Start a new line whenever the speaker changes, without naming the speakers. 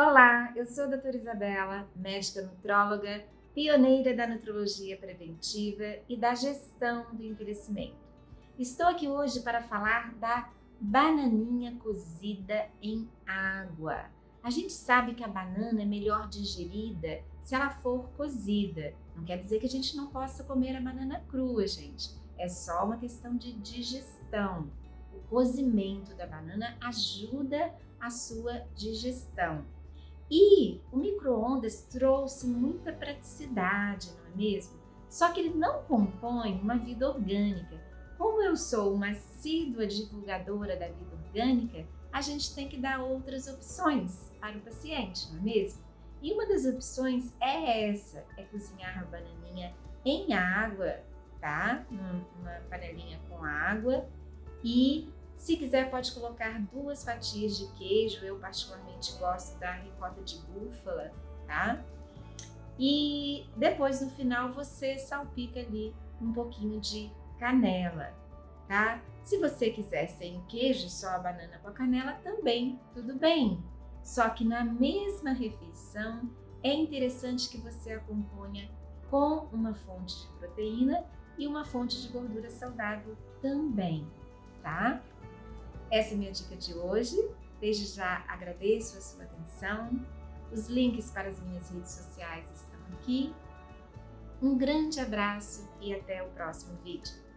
Olá, eu sou a doutora Isabela, médica nutróloga, pioneira da nutrologia preventiva e da gestão do envelhecimento. Estou aqui hoje para falar da bananinha cozida em água. A gente sabe que a banana é melhor digerida se ela for cozida. Não quer dizer que a gente não possa comer a banana crua, gente. É só uma questão de digestão. O cozimento da banana ajuda a sua digestão. E o micro-ondas trouxe muita praticidade, não é mesmo? Só que ele não compõe uma vida orgânica. Como eu sou uma assídua divulgadora da vida orgânica, a gente tem que dar outras opções para o paciente, não é mesmo? E uma das opções é essa, é cozinhar a bananinha em água, tá? Numa panelinha com água e se quiser, pode colocar duas fatias de queijo. Eu, particularmente, gosto da ricota de búfala, tá? E depois, no final, você salpica ali um pouquinho de canela, tá? Se você quiser sem queijo, só a banana com a canela, também tudo bem. Só que na mesma refeição, é interessante que você acompanhe com uma fonte de proteína e uma fonte de gordura saudável também, tá? Essa é minha dica de hoje. Desde já agradeço a sua atenção. Os links para as minhas redes sociais estão aqui. Um grande abraço e até o próximo vídeo.